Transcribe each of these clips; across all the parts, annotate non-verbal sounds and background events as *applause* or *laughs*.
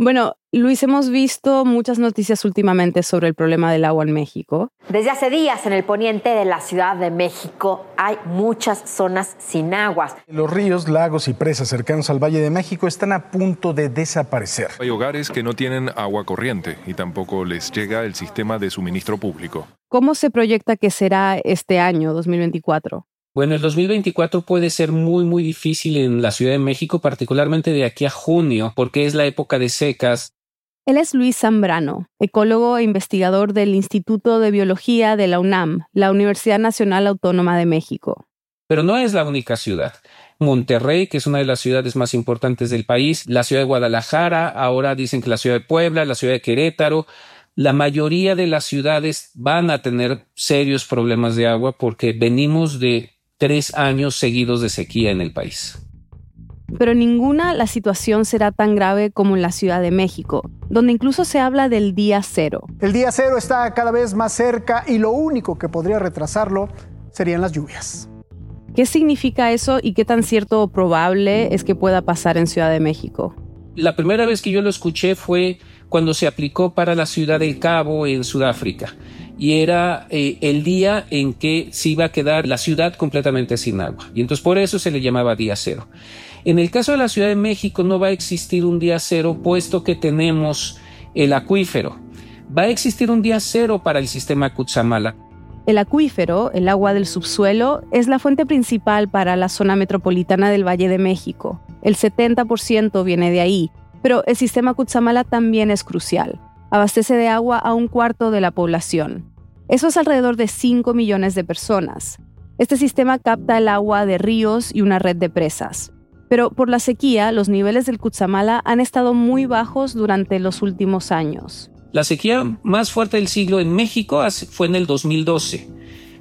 Bueno, Luis, hemos visto muchas noticias últimamente sobre el problema del agua en México. Desde hace días en el poniente de la Ciudad de México hay muchas zonas sin aguas. Los ríos, lagos y presas cercanos al Valle de México están a punto de desaparecer. Hay hogares que no tienen agua corriente y tampoco les llega el sistema de suministro público. ¿Cómo se proyecta que será este año 2024? Bueno, el 2024 puede ser muy, muy difícil en la Ciudad de México, particularmente de aquí a junio, porque es la época de secas. Él es Luis Zambrano, ecólogo e investigador del Instituto de Biología de la UNAM, la Universidad Nacional Autónoma de México. Pero no es la única ciudad. Monterrey, que es una de las ciudades más importantes del país, la ciudad de Guadalajara, ahora dicen que la ciudad de Puebla, la ciudad de Querétaro, la mayoría de las ciudades van a tener serios problemas de agua porque venimos de tres años seguidos de sequía en el país. Pero en ninguna la situación será tan grave como en la Ciudad de México, donde incluso se habla del día cero. El día cero está cada vez más cerca y lo único que podría retrasarlo serían las lluvias. ¿Qué significa eso y qué tan cierto o probable es que pueda pasar en Ciudad de México? La primera vez que yo lo escuché fue cuando se aplicó para la ciudad del Cabo en Sudáfrica y era eh, el día en que se iba a quedar la ciudad completamente sin agua. Y entonces por eso se le llamaba día cero. En el caso de la Ciudad de México no va a existir un día cero puesto que tenemos el acuífero. Va a existir un día cero para el sistema Cutzamala. El acuífero, el agua del subsuelo, es la fuente principal para la zona metropolitana del Valle de México. El 70% viene de ahí, pero el sistema Cutzamala también es crucial abastece de agua a un cuarto de la población. Eso es alrededor de 5 millones de personas. Este sistema capta el agua de ríos y una red de presas. Pero por la sequía, los niveles del Cutzamala han estado muy bajos durante los últimos años. La sequía más fuerte del siglo en México fue en el 2012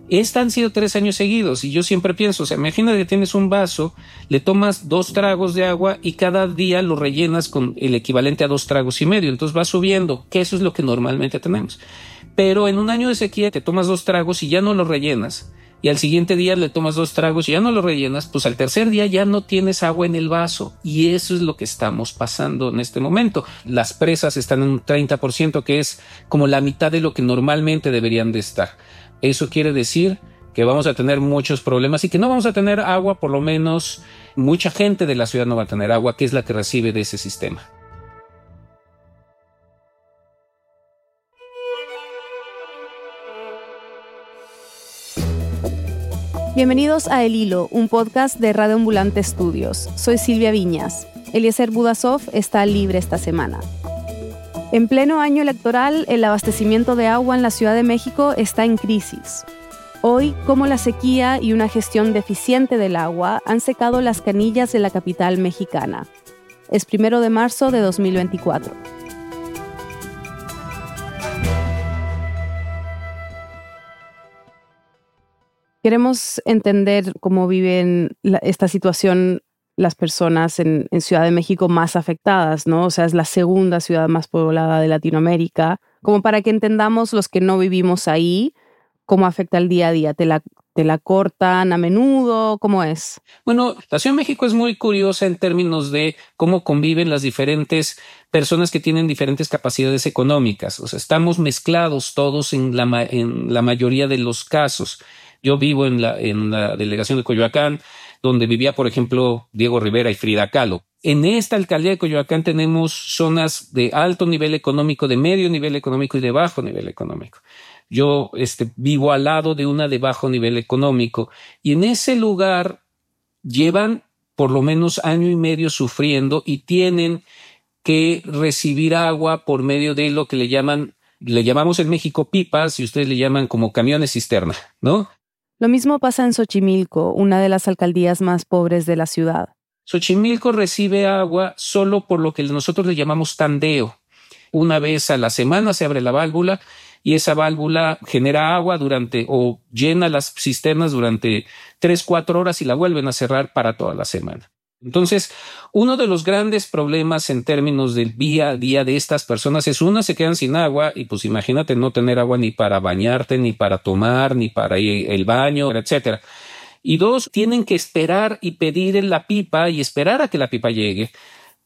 esta han sido tres años seguidos y yo siempre pienso, o sea, imagina que tienes un vaso, le tomas dos tragos de agua y cada día lo rellenas con el equivalente a dos tragos y medio, entonces va subiendo, que eso es lo que normalmente tenemos. Pero en un año de sequía te tomas dos tragos y ya no lo rellenas, y al siguiente día le tomas dos tragos y ya no lo rellenas, pues al tercer día ya no tienes agua en el vaso. Y eso es lo que estamos pasando en este momento. Las presas están en un 30%, que es como la mitad de lo que normalmente deberían de estar. Eso quiere decir que vamos a tener muchos problemas y que no vamos a tener agua, por lo menos mucha gente de la ciudad no va a tener agua, que es la que recibe de ese sistema. Bienvenidos a El Hilo, un podcast de Radio Ambulante Estudios. Soy Silvia Viñas. Eliezer Budasov está libre esta semana. En pleno año electoral, el abastecimiento de agua en la Ciudad de México está en crisis. Hoy, como la sequía y una gestión deficiente del agua han secado las canillas de la capital mexicana. Es primero de marzo de 2024. Queremos entender cómo viven esta situación las personas en, Ciudad de México más afectadas, ¿no? O sea, es la segunda ciudad más poblada de Latinoamérica, como para que entendamos los que no vivimos ahí, cómo afecta el día a día. ¿Te la, te la cortan a menudo? ¿Cómo es? Bueno, la Ciudad de México es muy curiosa en términos de cómo conviven las diferentes personas que tienen diferentes capacidades económicas. O sea, estamos mezclados todos en la, en la mayoría de los casos. Yo vivo en la, en la delegación de Coyoacán, donde vivía, por ejemplo, Diego Rivera y Frida Kahlo. En esta alcaldía de Coyoacán tenemos zonas de alto nivel económico, de medio nivel económico y de bajo nivel económico. Yo este, vivo al lado de una de bajo nivel económico y en ese lugar llevan por lo menos año y medio sufriendo y tienen que recibir agua por medio de lo que le llaman, le llamamos en México pipas y ustedes le llaman como camiones cisterna, ¿no? Lo mismo pasa en Xochimilco, una de las alcaldías más pobres de la ciudad. Xochimilco recibe agua solo por lo que nosotros le llamamos tandeo. Una vez a la semana se abre la válvula y esa válvula genera agua durante o llena las cisternas durante tres, cuatro horas y la vuelven a cerrar para toda la semana. Entonces, uno de los grandes problemas en términos del día a día de estas personas es una, se quedan sin agua y pues imagínate no tener agua ni para bañarte, ni para tomar, ni para ir el baño, etcétera. Y dos, tienen que esperar y pedir en la pipa y esperar a que la pipa llegue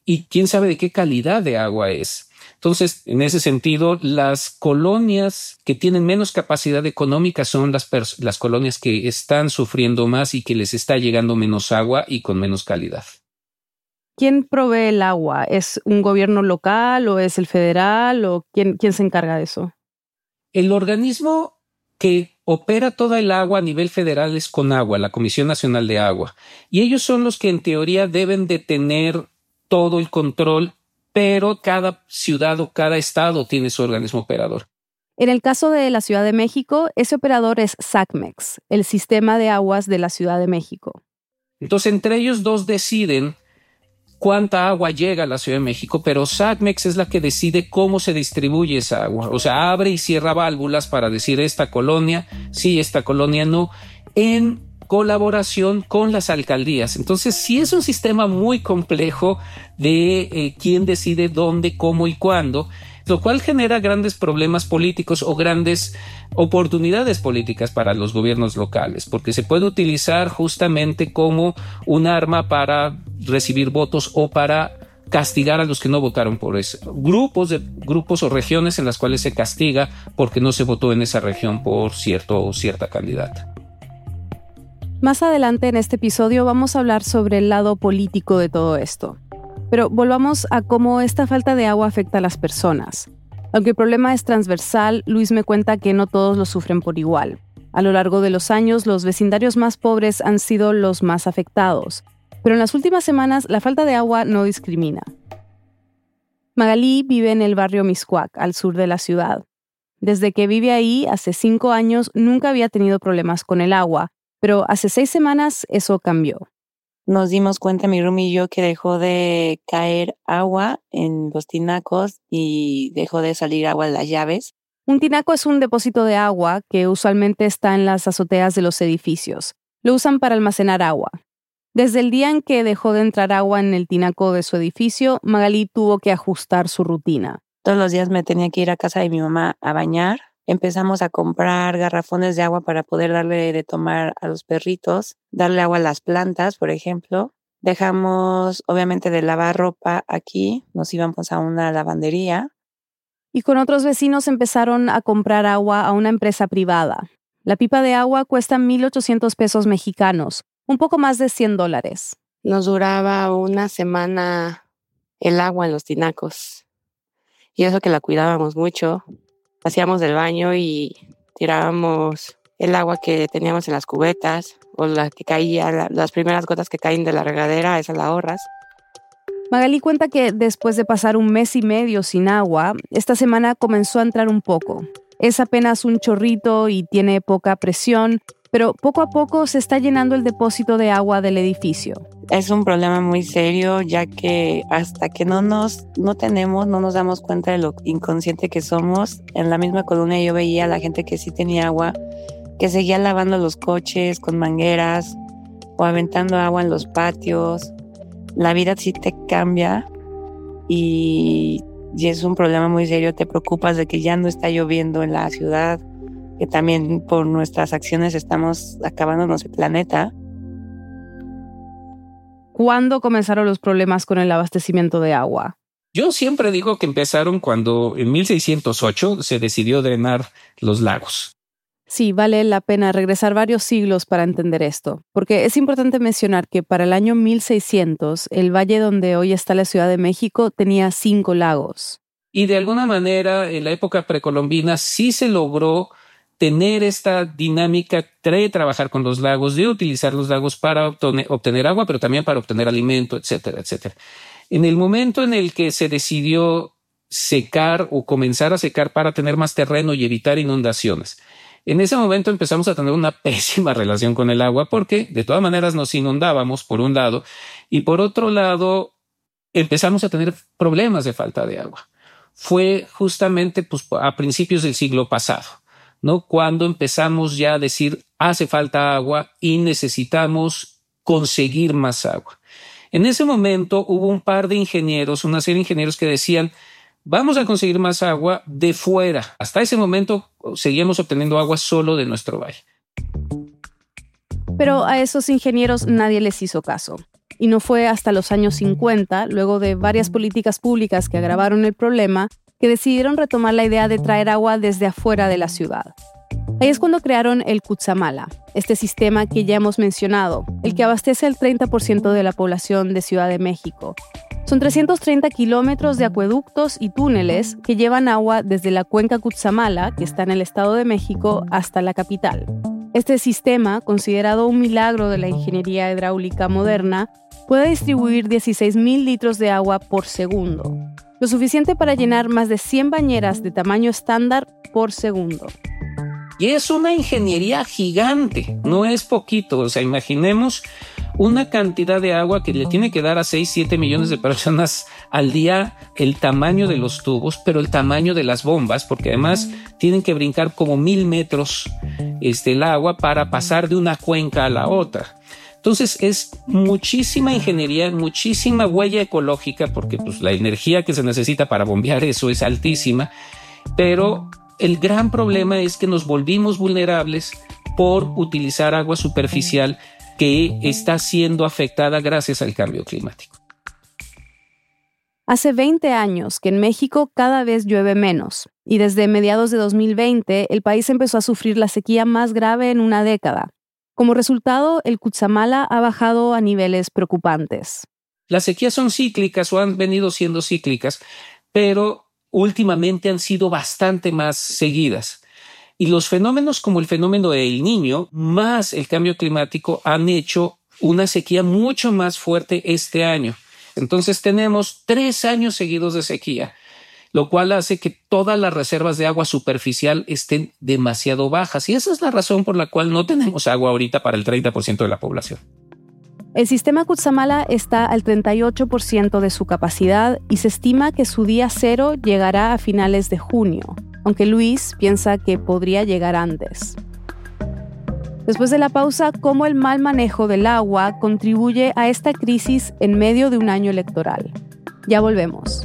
y quién sabe de qué calidad de agua es. Entonces, en ese sentido, las colonias que tienen menos capacidad económica son las, las colonias que están sufriendo más y que les está llegando menos agua y con menos calidad. ¿Quién provee el agua? ¿Es un gobierno local o es el federal o quién, quién se encarga de eso? El organismo que opera toda el agua a nivel federal es Conagua, la Comisión Nacional de Agua, y ellos son los que en teoría deben de tener todo el control pero cada ciudad o cada estado tiene su organismo operador. En el caso de la Ciudad de México, ese operador es SACMEX, el sistema de aguas de la Ciudad de México. Entonces, entre ellos dos deciden cuánta agua llega a la Ciudad de México, pero SACMEX es la que decide cómo se distribuye esa agua. O sea, abre y cierra válvulas para decir esta colonia sí, esta colonia no, en colaboración con las alcaldías. Entonces, sí es un sistema muy complejo de eh, quién decide dónde, cómo y cuándo, lo cual genera grandes problemas políticos o grandes oportunidades políticas para los gobiernos locales, porque se puede utilizar justamente como un arma para recibir votos o para castigar a los que no votaron por eso. Grupos de grupos o regiones en las cuales se castiga porque no se votó en esa región por cierto o cierta candidata. Más adelante en este episodio vamos a hablar sobre el lado político de todo esto. Pero volvamos a cómo esta falta de agua afecta a las personas. Aunque el problema es transversal, Luis me cuenta que no todos lo sufren por igual. A lo largo de los años, los vecindarios más pobres han sido los más afectados. Pero en las últimas semanas, la falta de agua no discrimina. Magalí vive en el barrio Miscuac, al sur de la ciudad. Desde que vive ahí, hace cinco años, nunca había tenido problemas con el agua, pero hace seis semanas eso cambió. Nos dimos cuenta, mi room y yo, que dejó de caer agua en los tinacos y dejó de salir agua de las llaves. Un tinaco es un depósito de agua que usualmente está en las azoteas de los edificios. Lo usan para almacenar agua. Desde el día en que dejó de entrar agua en el tinaco de su edificio, Magalí tuvo que ajustar su rutina. Todos los días me tenía que ir a casa de mi mamá a bañar empezamos a comprar garrafones de agua para poder darle de tomar a los perritos, darle agua a las plantas, por ejemplo. Dejamos, obviamente, de lavar ropa aquí, nos íbamos a una lavandería. Y con otros vecinos empezaron a comprar agua a una empresa privada. La pipa de agua cuesta 1.800 pesos mexicanos, un poco más de 100 dólares. Nos duraba una semana el agua en los tinacos. Y eso que la cuidábamos mucho hacíamos del baño y tirábamos el agua que teníamos en las cubetas o la que caía, las primeras gotas que caen de la regadera, esas la ahorras. Magali cuenta que después de pasar un mes y medio sin agua, esta semana comenzó a entrar un poco. Es apenas un chorrito y tiene poca presión, pero poco a poco se está llenando el depósito de agua del edificio. Es un problema muy serio ya que hasta que no nos no tenemos, no nos damos cuenta de lo inconsciente que somos. En la misma colonia yo veía a la gente que sí tenía agua, que seguía lavando los coches con mangueras o aventando agua en los patios. La vida sí te cambia y, y es un problema muy serio. Te preocupas de que ya no está lloviendo en la ciudad que también por nuestras acciones estamos acabándonos el planeta. ¿Cuándo comenzaron los problemas con el abastecimiento de agua? Yo siempre digo que empezaron cuando en 1608 se decidió drenar los lagos. Sí, vale la pena regresar varios siglos para entender esto, porque es importante mencionar que para el año 1600 el valle donde hoy está la Ciudad de México tenía cinco lagos. Y de alguna manera en la época precolombina sí se logró tener esta dinámica de trabajar con los lagos, de utilizar los lagos para obtener, agua, pero también para obtener alimento, etcétera, etcétera. En el momento en el que se decidió secar o comenzar a secar para tener más terreno y evitar inundaciones, en ese momento empezamos a tener una *laughs* pésima relación con el agua porque de todas maneras nos inundábamos por un lado y por otro lado empezamos a tener problemas de falta de agua. Fue justamente pues, a principios del siglo pasado. ¿No? Cuando empezamos ya a decir hace falta agua y necesitamos conseguir más agua. En ese momento hubo un par de ingenieros, una serie de ingenieros que decían, vamos a conseguir más agua de fuera. Hasta ese momento seguíamos obteniendo agua solo de nuestro valle. Pero a esos ingenieros nadie les hizo caso. y no fue hasta los años 50, luego de varias políticas públicas que agravaron el problema, que decidieron retomar la idea de traer agua desde afuera de la ciudad. Ahí es cuando crearon el Cutzamala, este sistema que ya hemos mencionado, el que abastece al 30% de la población de Ciudad de México. Son 330 kilómetros de acueductos y túneles que llevan agua desde la cuenca Cutzamala, que está en el Estado de México, hasta la capital. Este sistema, considerado un milagro de la ingeniería hidráulica moderna, puede distribuir 16.000 litros de agua por segundo, lo suficiente para llenar más de 100 bañeras de tamaño estándar por segundo. Y es una ingeniería gigante, no es poquito. O sea, imaginemos una cantidad de agua que le tiene que dar a 6, 7 millones de personas al día el tamaño de los tubos, pero el tamaño de las bombas, porque además tienen que brincar como mil metros este, el agua para pasar de una cuenca a la otra. Entonces es muchísima ingeniería, muchísima huella ecológica, porque pues, la energía que se necesita para bombear eso es altísima, pero el gran problema es que nos volvimos vulnerables por utilizar agua superficial que está siendo afectada gracias al cambio climático. Hace 20 años que en México cada vez llueve menos y desde mediados de 2020 el país empezó a sufrir la sequía más grave en una década. Como resultado, el Cutzamala ha bajado a niveles preocupantes. Las sequías son cíclicas o han venido siendo cíclicas, pero últimamente han sido bastante más seguidas. Y los fenómenos como el fenómeno del niño, más el cambio climático, han hecho una sequía mucho más fuerte este año. Entonces tenemos tres años seguidos de sequía, lo cual hace que todas las reservas de agua superficial estén demasiado bajas. Y esa es la razón por la cual no tenemos agua ahorita para el 30% de la población. El sistema Kutsamala está al 38% de su capacidad y se estima que su día cero llegará a finales de junio, aunque Luis piensa que podría llegar antes. Después de la pausa, cómo el mal manejo del agua contribuye a esta crisis en medio de un año electoral. Ya volvemos.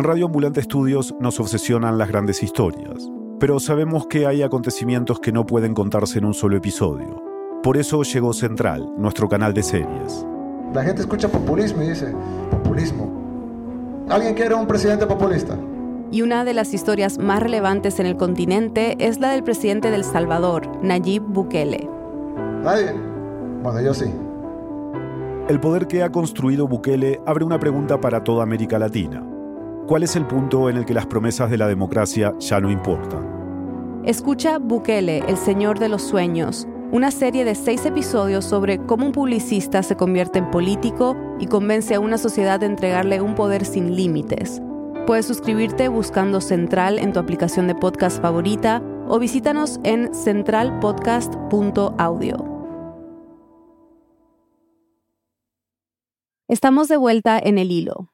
En Radio Ambulante Estudios nos obsesionan las grandes historias pero sabemos que hay acontecimientos que no pueden contarse en un solo episodio. Por eso llegó Central, nuestro canal de series. La gente escucha populismo y dice, populismo. ¿Alguien quiere un presidente populista? Y una de las historias más relevantes en el continente es la del presidente del Salvador, Nayib Bukele. ¿Nadie? Bueno, yo sí. El poder que ha construido Bukele abre una pregunta para toda América Latina. ¿Cuál es el punto en el que las promesas de la democracia ya no importan? Escucha Bukele, el Señor de los Sueños, una serie de seis episodios sobre cómo un publicista se convierte en político y convence a una sociedad de entregarle un poder sin límites. Puedes suscribirte buscando Central en tu aplicación de podcast favorita o visítanos en centralpodcast.audio. Estamos de vuelta en el hilo.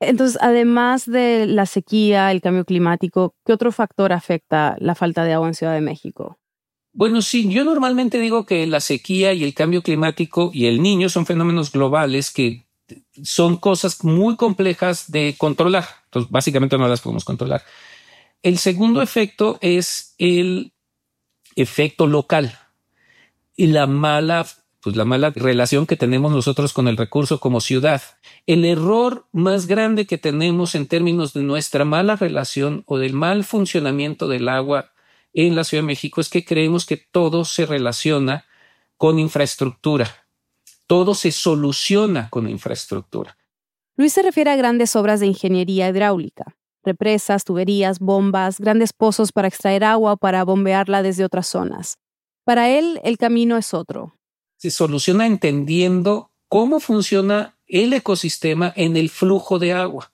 Entonces, además de la sequía, el cambio climático, ¿qué otro factor afecta la falta de agua en Ciudad de México? Bueno, sí, yo normalmente digo que la sequía y el cambio climático y el niño son fenómenos globales que son cosas muy complejas de controlar. Entonces, básicamente no las podemos controlar. El segundo efecto es el efecto local y la mala pues la mala relación que tenemos nosotros con el recurso como ciudad. El error más grande que tenemos en términos de nuestra mala relación o del mal funcionamiento del agua en la Ciudad de México es que creemos que todo se relaciona con infraestructura. Todo se soluciona con infraestructura. Luis se refiere a grandes obras de ingeniería hidráulica, represas, tuberías, bombas, grandes pozos para extraer agua o para bombearla desde otras zonas. Para él, el camino es otro, se soluciona entendiendo cómo funciona el ecosistema en el flujo de agua.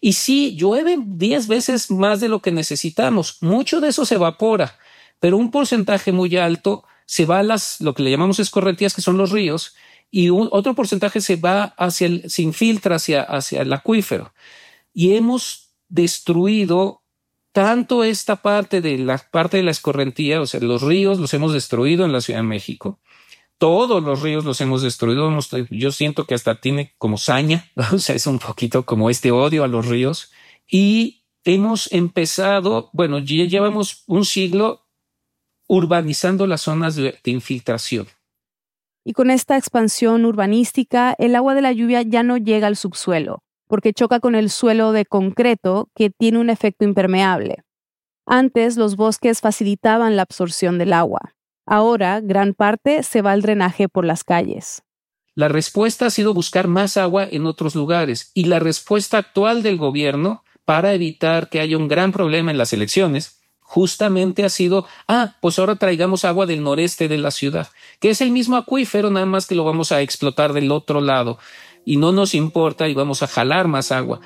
Y sí, llueve 10 veces más de lo que necesitamos. Mucho de eso se evapora, pero un porcentaje muy alto se va a las, lo que le llamamos escorrentías, que son los ríos, y otro porcentaje se va hacia el, se infiltra hacia, hacia el acuífero. Y hemos destruido tanto esta parte de la parte de la escorrentía, o sea, los ríos los hemos destruido en la Ciudad de México, todos los ríos los hemos destruido. Yo siento que hasta tiene como saña, *laughs* o sea, es un poquito como este odio a los ríos. Y hemos empezado, bueno, ya llevamos un siglo urbanizando las zonas de, de infiltración. Y con esta expansión urbanística, el agua de la lluvia ya no llega al subsuelo, porque choca con el suelo de concreto que tiene un efecto impermeable. Antes los bosques facilitaban la absorción del agua. Ahora gran parte se va al drenaje por las calles. La respuesta ha sido buscar más agua en otros lugares y la respuesta actual del gobierno para evitar que haya un gran problema en las elecciones justamente ha sido, ah, pues ahora traigamos agua del noreste de la ciudad, que es el mismo acuífero, nada más que lo vamos a explotar del otro lado y no nos importa y vamos a jalar más agua.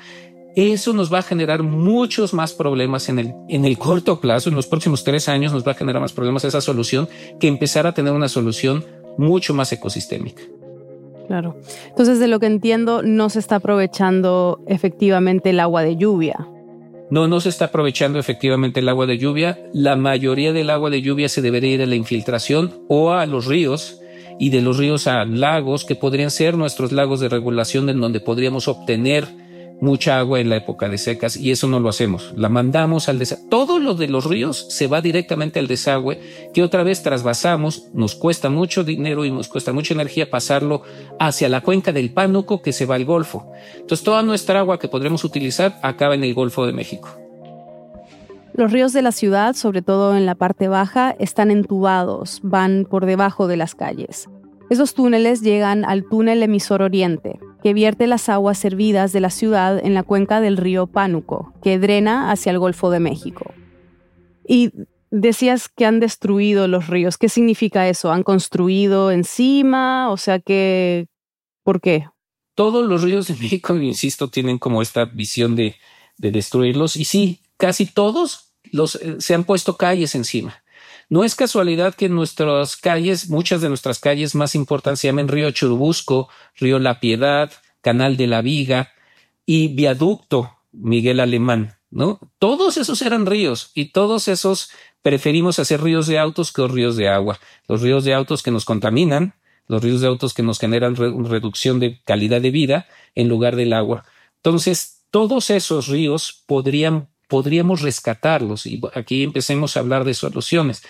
Eso nos va a generar muchos más problemas en el, en el corto plazo, en los próximos tres años nos va a generar más problemas esa solución que empezar a tener una solución mucho más ecosistémica. Claro. Entonces, de lo que entiendo, no se está aprovechando efectivamente el agua de lluvia. No, no se está aprovechando efectivamente el agua de lluvia. La mayoría del agua de lluvia se debería ir a la infiltración o a los ríos y de los ríos a lagos que podrían ser nuestros lagos de regulación en donde podríamos obtener mucha agua en la época de secas y eso no lo hacemos. La mandamos al desagüe. Todo lo de los ríos se va directamente al desagüe que otra vez trasvasamos. Nos cuesta mucho dinero y nos cuesta mucha energía pasarlo hacia la cuenca del Pánuco que se va al Golfo. Entonces toda nuestra agua que podremos utilizar acaba en el Golfo de México. Los ríos de la ciudad, sobre todo en la parte baja, están entubados, van por debajo de las calles. Esos túneles llegan al túnel emisor oriente, que vierte las aguas servidas de la ciudad en la cuenca del río Pánuco, que drena hacia el Golfo de México. Y decías que han destruido los ríos. ¿Qué significa eso? ¿Han construido encima? O sea que... ¿Por qué? Todos los ríos de *laughs* México, insisto, tienen como esta visión de, de destruirlos. Y sí, casi todos los, eh, se han puesto calles encima. No es casualidad que nuestras calles, muchas de nuestras calles más importantes se llamen Río Churubusco, Río La Piedad, Canal de la Viga y Viaducto Miguel Alemán, ¿no? Todos esos eran ríos y todos esos preferimos hacer ríos de autos que ríos de agua. Los ríos de autos que nos contaminan, los ríos de autos que nos generan reducción de calidad de vida en lugar del agua. Entonces, todos esos ríos podrían podríamos rescatarlos y aquí empecemos a hablar de soluciones.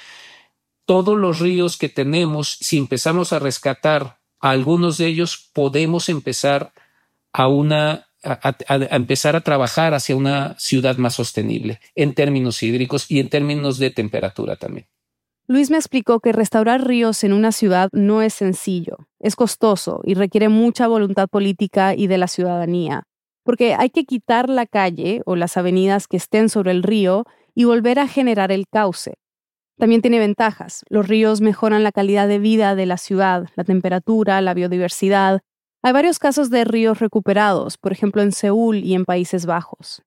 Todos los ríos que tenemos, si empezamos a rescatar a algunos de ellos, podemos empezar a una a, empezar a trabajar hacia una ciudad más sostenible en términos hídricos y en términos de temperatura también. Luis me explicó que restaurar ríos en una ciudad no es sencillo, es costoso y requiere mucha voluntad política y de la ciudadanía porque hay que quitar la calle o las avenidas que estén sobre el río y volver a generar el cauce. También tiene ventajas. Los ríos mejoran la calidad de vida de la ciudad, la temperatura, la biodiversidad. Hay varios casos de ríos recuperados, por ejemplo en Seúl y en Países Bajos.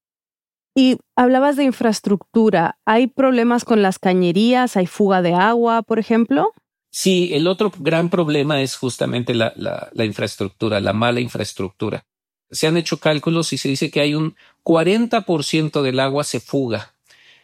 Y hablabas de infraestructura. ¿Hay problemas con las cañerías? ¿Hay fuga de agua, por ejemplo? Sí, el otro gran problema es justamente la, la infraestructura, la mala infraestructura se han hecho cálculos y se dice que hay un 40% del agua se fuga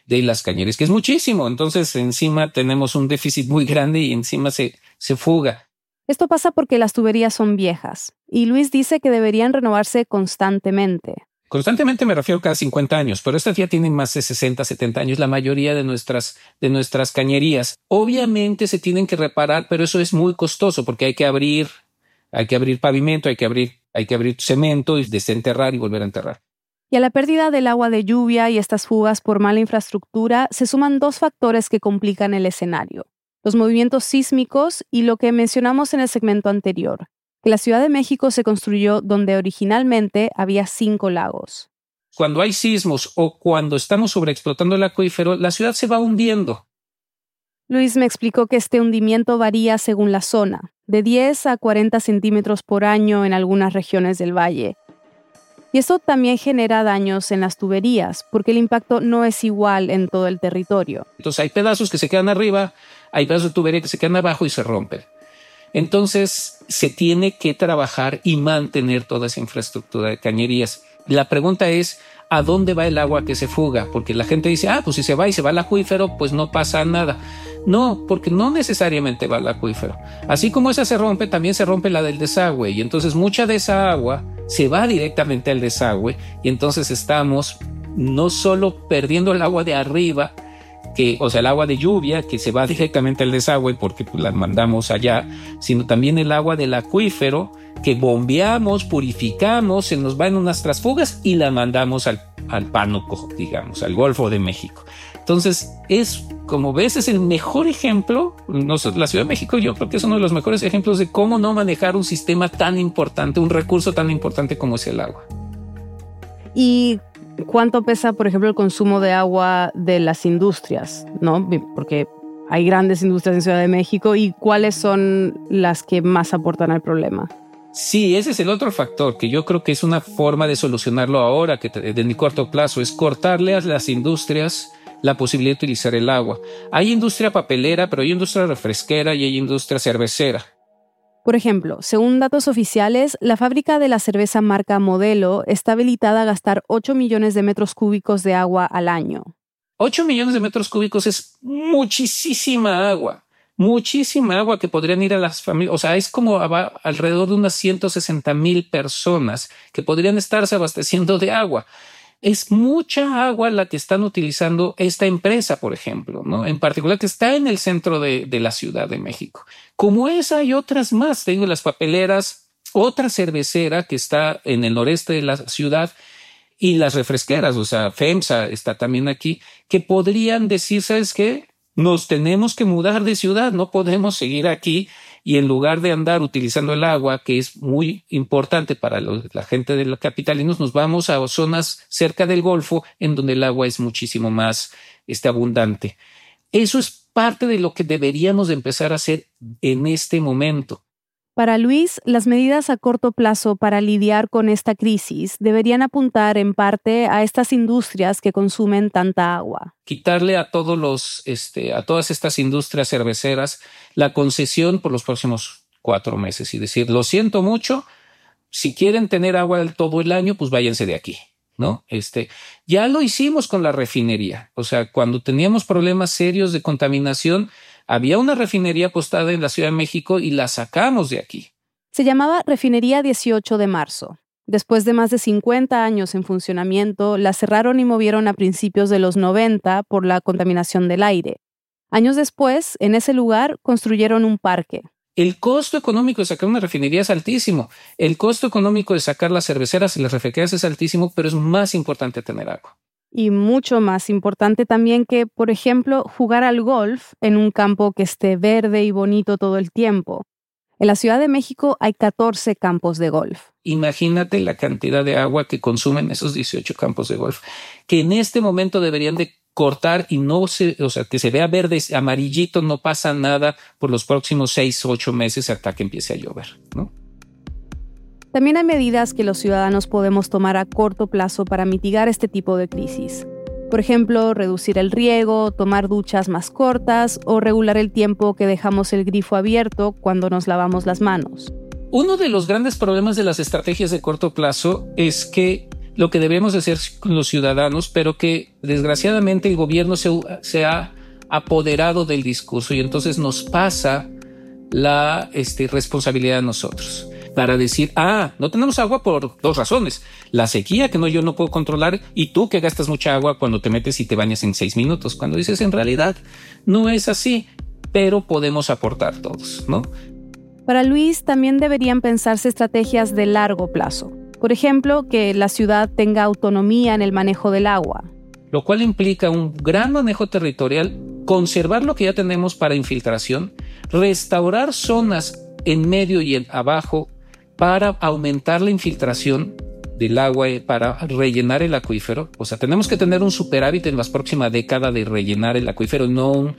de las cañerías, que es muchísimo. Entonces, encima tenemos un déficit muy grande y encima se, se fuga. Esto pasa porque las tuberías son viejas y Luis dice que deberían renovarse constantemente. Constantemente me refiero cada 50 años, pero estas ya tienen más de 60, 70 años, la mayoría de nuestras, de nuestras cañerías. Obviamente se tienen que reparar, pero eso es muy costoso porque hay que abrir, hay que abrir pavimento, hay que abrir hay que abrir cemento y desenterrar y volver a enterrar. Y a la pérdida del agua de lluvia y estas fugas por mala infraestructura se suman dos factores que complican el escenario. Los movimientos sísmicos y lo que mencionamos en el segmento anterior, que la Ciudad de México se construyó donde originalmente había cinco lagos. Cuando hay sismos o cuando estamos sobreexplotando el acuífero, la ciudad se va hundiendo. Luis me explicó que este hundimiento varía según la zona, de 10 a 40 centímetros por año en algunas regiones del valle. Y eso también genera daños en las tuberías, porque el impacto no es igual en todo el territorio. Entonces hay pedazos que se quedan arriba, hay pedazos de tubería que se quedan abajo y se rompen. Entonces se tiene que trabajar y mantener toda esa infraestructura de cañerías. La pregunta es, ¿a dónde va el agua que se fuga? Porque la gente dice, ah, pues si se va y se va al acuífero, pues no pasa nada. No, porque no necesariamente va al acuífero. Así como esa se rompe, también se rompe la del desagüe y entonces mucha de esa agua se va directamente al desagüe y entonces estamos no solo perdiendo el agua de arriba, que, o sea, el agua de lluvia que se va directamente al desagüe porque pues, la mandamos allá, sino también el agua del acuífero que bombeamos, purificamos, se nos va en unas trasfugas y la mandamos al, al Pánuco, digamos, al Golfo de México. Entonces, es, como ves, es el mejor ejemplo, la Ciudad de México yo creo que es uno de los mejores ejemplos de cómo no manejar un sistema tan importante, un recurso tan importante como es el agua. ¿Y cuánto pesa, por ejemplo, el consumo de agua de las industrias? ¿No? Porque hay grandes industrias en Ciudad de México y cuáles son las que más aportan al problema. Sí, ese es el otro factor que yo creo que es una forma de solucionarlo ahora, que de mi corto plazo, es cortarle a las industrias la posibilidad de utilizar el agua. Hay industria papelera, pero hay industria refresquera y hay industria cervecera. Por ejemplo, según datos oficiales, la fábrica de la cerveza marca Modelo está habilitada a gastar 8 millones de metros cúbicos de agua al año. 8 millones de metros cúbicos es muchísima agua, muchísima agua que podrían ir a las familias, o sea, es como alrededor de unas 160 mil personas que podrían estarse abasteciendo de agua es mucha agua la que están utilizando esta empresa, por ejemplo, ¿no? En particular que está en el centro de, la Ciudad de México. Como esa hay otras más, tengo las papeleras, otra cervecera que está en el noreste de la ciudad y las refresqueras, o sea, FEMSA está también aquí, que podrían decir, ¿sabes qué? Nos tenemos que mudar de ciudad, no podemos seguir aquí y en lugar de andar utilizando el agua, que es muy importante para la gente de los capitalinos, nos vamos a zonas cerca del Golfo en donde el agua es muchísimo más este, abundante. Eso es parte de lo que deberíamos empezar a hacer en este momento. Para Luis, las medidas a corto plazo para lidiar con esta crisis deberían apuntar en parte a estas industrias que consumen tanta agua. Quitarle a todos los, este, a todas estas industrias cerveceras la concesión por los próximos cuatro meses y decir, lo siento mucho, si quieren tener agua todo el año, pues váyanse de aquí. ¿no? Este, ya lo hicimos con la refinería. O sea, cuando teníamos problemas serios de contaminación, había una refinería postada en la Ciudad de México y la sacamos de aquí. Se llamaba Refinería 18 de marzo. Después de más de 50 años en funcionamiento, la cerraron y movieron a principios de los 90 por la contaminación del aire. Años después, en ese lugar, construyeron un parque. El costo económico de sacar una refinería es altísimo. El costo económico de sacar las cerveceras y las refresqueras es altísimo, pero es más importante tener agua y mucho más importante también que, por ejemplo, jugar al golf en un campo que esté verde y bonito todo el tiempo. En la Ciudad de México hay 14 campos de golf. Imagínate la cantidad de agua que consumen esos 18 campos de golf, que en este momento deberían de cortar y no se, o sea, que se vea verde, amarillito, no pasa nada por los próximos 6 o 8 meses hasta que empiece a llover, ¿no? También hay medidas que los ciudadanos podemos tomar a corto plazo para mitigar este tipo de crisis. Por ejemplo, reducir el riego, tomar duchas más cortas o regular el tiempo que dejamos el grifo abierto cuando nos lavamos las manos. Uno de los grandes problemas de las estrategias de corto plazo es que lo que debemos hacer con los ciudadanos, pero que desgraciadamente el gobierno se, ha apoderado del discurso y entonces nos pasa la este, responsabilidad a nosotros para decir, ah, no tenemos agua por dos razones. La sequía que no yo no puedo controlar y tú que gastas mucha agua cuando te metes y te bañas en seis minutos. Cuando dices en realidad no es así, pero podemos aportar todos, ¿no? Para Luis también deberían pensarse estrategias de largo plazo. Por ejemplo, que la ciudad tenga autonomía en el manejo del agua. Lo cual implica un gran manejo territorial, conservar lo que ya tenemos para infiltración, restaurar zonas en medio y en abajo para aumentar la infiltración del agua eh, para rellenar el acuífero. O sea, tenemos que tener un superávit en la próxima década de rellenar el acuífero, no un,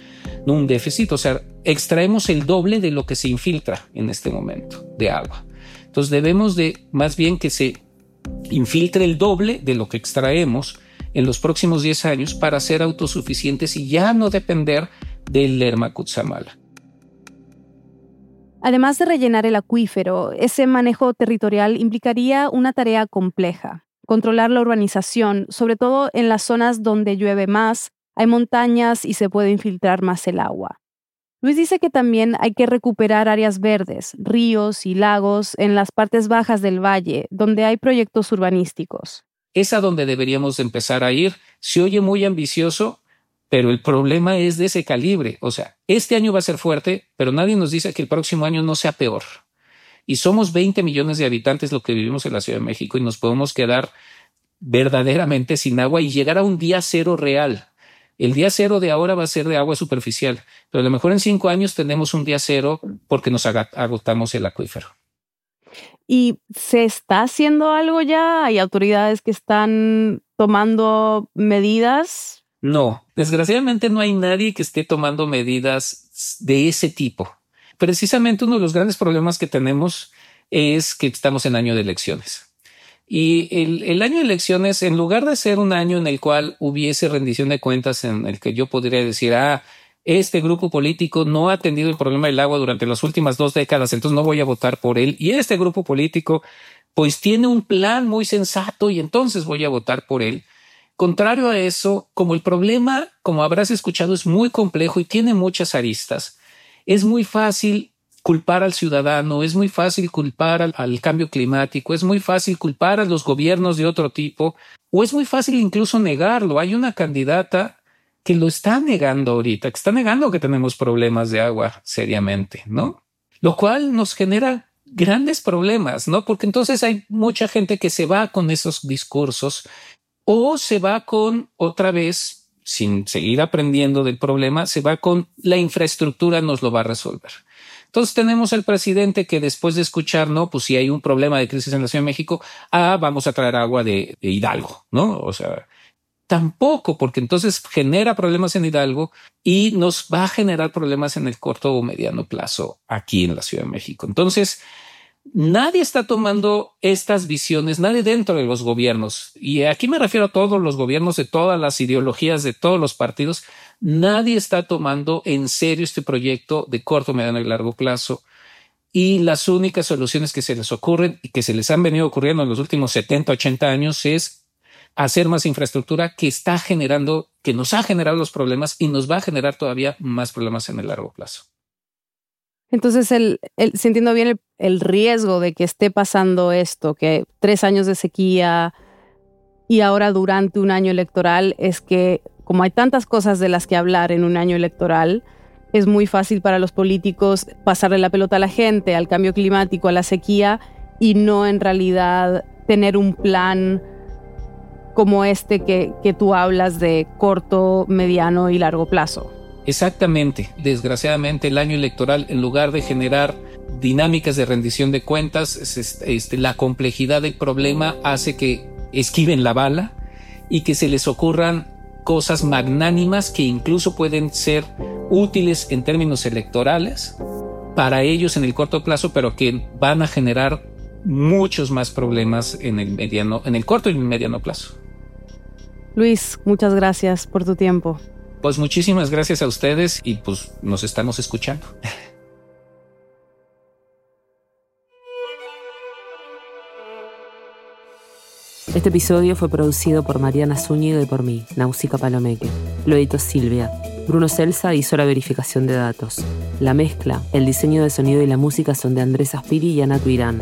no un déficit. O sea, extraemos el doble de lo que se infiltra en este momento de agua. Entonces debemos de más bien que se infiltre el doble de lo que extraemos en los próximos 10 años para ser autosuficientes y ya no depender del Lerma Kutsamala. Además de rellenar el acuífero, ese manejo territorial implicaría una tarea compleja. Controlar la urbanización, sobre todo en las zonas donde llueve más, hay montañas y se puede infiltrar más el agua. Luis dice que también hay que recuperar áreas verdes, ríos y lagos en las partes bajas del valle, donde hay proyectos urbanísticos. Es a donde deberíamos empezar a ir. Se oye muy ambicioso, pero el problema es de ese calibre. O sea, este año va a ser fuerte, pero nadie nos dice que el próximo año no sea peor. Y somos 20 millones de habitantes lo que vivimos en la Ciudad de México y nos podemos quedar verdaderamente sin agua y llegar a un día cero real. El día cero de ahora va a ser de agua superficial, pero a lo mejor en cinco años tenemos un día cero porque nos agotamos el acuífero. ¿Y se está haciendo algo ya? ¿Hay autoridades que están tomando medidas? No, desgraciadamente no hay nadie que esté tomando medidas de ese tipo. Precisamente uno de los grandes problemas que tenemos es que estamos en año de elecciones. Y el, año de elecciones, en lugar de ser un año en el cual hubiese rendición de cuentas en el que yo podría decir, ah, este grupo político no ha atendido el problema del agua durante las últimas dos décadas, entonces no voy a votar por él. Y este grupo político, pues tiene un plan muy sensato y entonces voy a votar por él. Contrario a eso, como el problema, como habrás escuchado, es muy complejo y tiene muchas aristas, es muy fácil culpar al ciudadano, es muy fácil culpar al, cambio climático, es muy fácil culpar a los gobiernos de otro tipo, o es muy fácil incluso negarlo. Hay una candidata que lo está negando ahorita, que está negando que tenemos problemas de agua seriamente, ¿no? Lo cual nos genera grandes problemas, ¿no? Porque entonces hay mucha gente que se va con esos discursos o se va con otra vez, sin seguir aprendiendo del problema, se va con la infraestructura nos lo va a resolver. Entonces tenemos al presidente que después de escuchar, no, pues si hay un problema de crisis en la Ciudad de México, ah, vamos a traer agua de, Hidalgo, ¿no? O sea, tampoco, porque entonces genera problemas en Hidalgo y nos va a generar problemas en el corto o mediano plazo aquí en la Ciudad de México. Entonces, nadie está tomando estas visiones, nadie dentro de los gobiernos, y aquí me refiero a todos los gobiernos de todas las ideologías de todos los partidos, nadie está tomando en serio este proyecto de corto, mediano y largo plazo. Y las únicas soluciones que se les ocurren y que se les han venido ocurriendo en los últimos 70, 80 años es hacer más infraestructura que está generando, que nos ha generado los problemas y nos va a generar todavía más problemas en el largo plazo. Entonces, el, el, sintiendo bien el, el, riesgo de que esté pasando esto, que tres años de sequía y ahora durante un año electoral, es que como hay tantas cosas de las que hablar en un año electoral, es muy fácil para los políticos pasarle la pelota a la gente, al cambio climático, a la sequía, y no en realidad tener un plan como este que, que tú hablas de corto, mediano y largo plazo. Exactamente. Desgraciadamente el año electoral, en lugar de generar dinámicas de rendición de cuentas, este, la complejidad del problema hace que esquiven la bala y que se les ocurran cosas magnánimas que incluso pueden ser útiles en términos electorales para ellos en el corto plazo, pero que van a generar muchos más problemas en el mediano, en el corto y el mediano plazo. Luis, muchas gracias por tu tiempo. Pues muchísimas gracias a ustedes y pues nos estamos escuchando. Este episodio fue producido por Mariana Zúñiga y por mí, Nausica Palomeque. Lo editó Silvia. Bruno Celsa hizo la verificación de datos. La mezcla, el diseño de sonido y la música son de Andrés Aspiri y Ana Tuirán.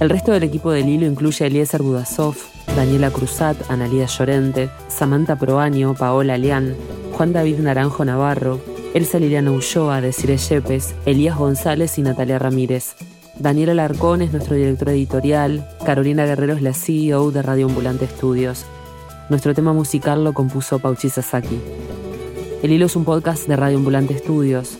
El resto del equipo del hilo incluye a Eliezer Budasov, Daniela Cruzat, Analia Llorente, Samantha Proaño, Paola Leán, Juan David Naranjo Navarro, Elsa Liliana Ulloa, Desire Yepes, Elías González y Natalia Ramírez. Daniela Alarcón es nuestro director editorial, Carolina Guerrero es la CEO de Radio Ambulante Estudios. Nuestro tema musical lo compuso Pauchi Sasaki. El Hilo es un podcast de Radio Ambulante Estudios.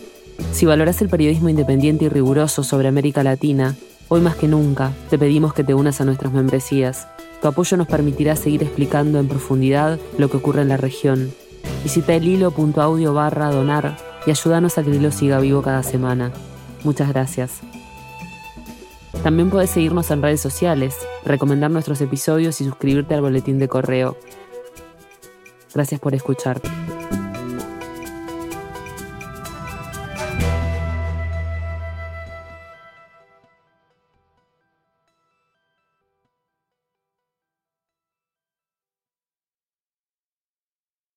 Si valoras el periodismo independiente y riguroso sobre América Latina, hoy más que nunca te pedimos que te unas a nuestras membresías. Tu apoyo nos permitirá seguir explicando en profundidad lo que ocurre en la región Visita el hilo.audio barra donar y ayúdanos a que el hilo siga vivo cada semana. Muchas gracias. También puedes seguirnos en redes sociales, recomendar nuestros episodios y suscribirte al boletín de correo. Gracias por escuchar.